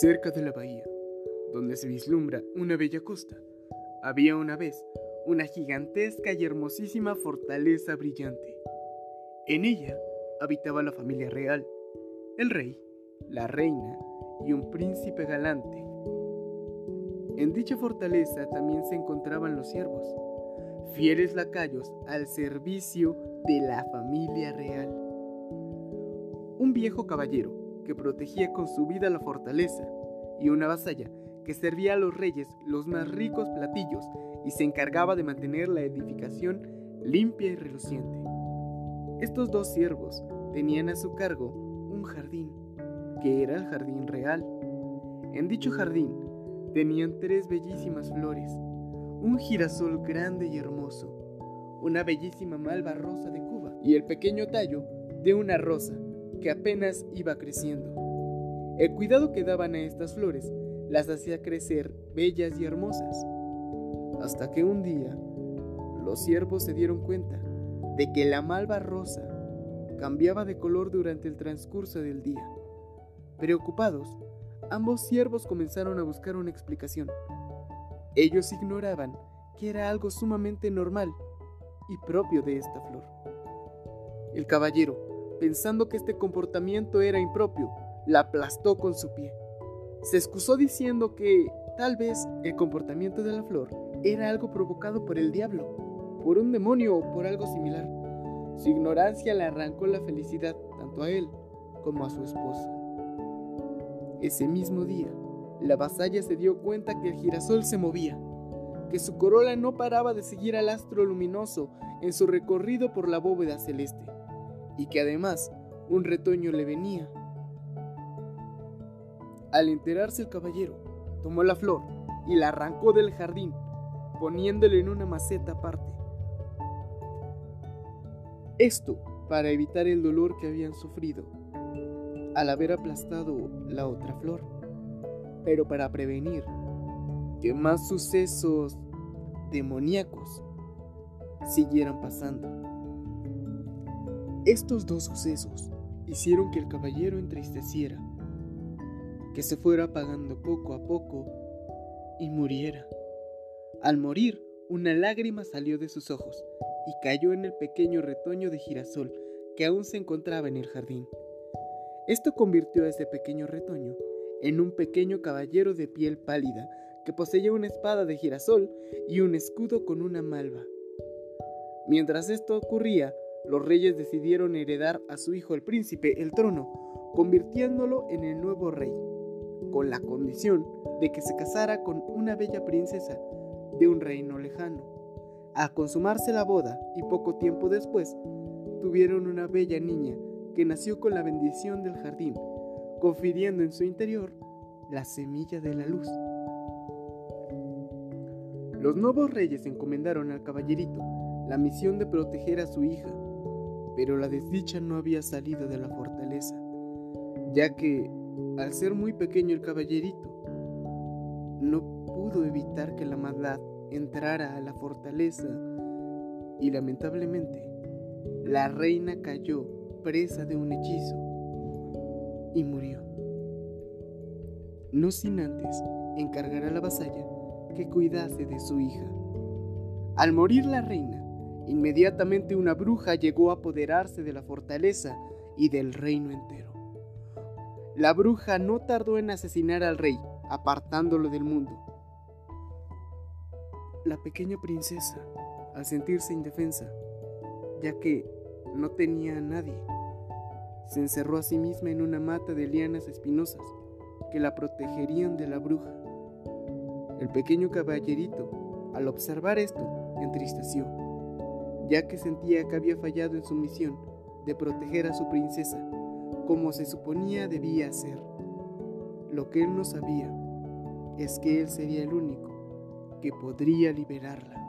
Cerca de la bahía, donde se vislumbra una bella costa, había una vez una gigantesca y hermosísima fortaleza brillante. En ella habitaba la familia real, el rey, la reina y un príncipe galante. En dicha fortaleza también se encontraban los siervos, fieles lacayos al servicio de la familia real. Un viejo caballero que protegía con su vida la fortaleza, y una vasalla que servía a los reyes los más ricos platillos y se encargaba de mantener la edificación limpia y reluciente. Estos dos siervos tenían a su cargo un jardín, que era el jardín real. En dicho jardín tenían tres bellísimas flores, un girasol grande y hermoso, una bellísima malva rosa de Cuba y el pequeño tallo de una rosa que apenas iba creciendo. El cuidado que daban a estas flores las hacía crecer bellas y hermosas. Hasta que un día los siervos se dieron cuenta de que la malva rosa cambiaba de color durante el transcurso del día. Preocupados, ambos siervos comenzaron a buscar una explicación. Ellos ignoraban que era algo sumamente normal y propio de esta flor. El caballero pensando que este comportamiento era impropio, la aplastó con su pie. Se excusó diciendo que tal vez el comportamiento de la flor era algo provocado por el diablo, por un demonio o por algo similar. Su ignorancia le arrancó la felicidad tanto a él como a su esposa. Ese mismo día, la vasalla se dio cuenta que el girasol se movía, que su corola no paraba de seguir al astro luminoso en su recorrido por la bóveda celeste y que además un retoño le venía. Al enterarse el caballero, tomó la flor y la arrancó del jardín, poniéndole en una maceta aparte. Esto para evitar el dolor que habían sufrido al haber aplastado la otra flor, pero para prevenir que más sucesos demoníacos siguieran pasando. Estos dos sucesos hicieron que el caballero entristeciera, que se fuera apagando poco a poco y muriera. Al morir, una lágrima salió de sus ojos y cayó en el pequeño retoño de girasol que aún se encontraba en el jardín. Esto convirtió a ese pequeño retoño en un pequeño caballero de piel pálida que poseía una espada de girasol y un escudo con una malva. Mientras esto ocurría, los reyes decidieron heredar a su hijo el príncipe el trono, convirtiéndolo en el nuevo rey, con la condición de que se casara con una bella princesa de un reino lejano. Al consumarse la boda y poco tiempo después, tuvieron una bella niña que nació con la bendición del jardín, confiriendo en su interior la semilla de la luz. Los nuevos reyes encomendaron al caballerito la misión de proteger a su hija pero la desdicha no había salido de la fortaleza, ya que, al ser muy pequeño el caballerito, no pudo evitar que la maldad entrara a la fortaleza y lamentablemente la reina cayó presa de un hechizo y murió. No sin antes encargar a la vasalla que cuidase de su hija. Al morir la reina, Inmediatamente una bruja llegó a apoderarse de la fortaleza y del reino entero. La bruja no tardó en asesinar al rey, apartándolo del mundo. La pequeña princesa, al sentirse indefensa, ya que no tenía a nadie, se encerró a sí misma en una mata de lianas espinosas que la protegerían de la bruja. El pequeño caballerito, al observar esto, entristeció ya que sentía que había fallado en su misión de proteger a su princesa, como se suponía debía hacer. Lo que él no sabía es que él sería el único que podría liberarla.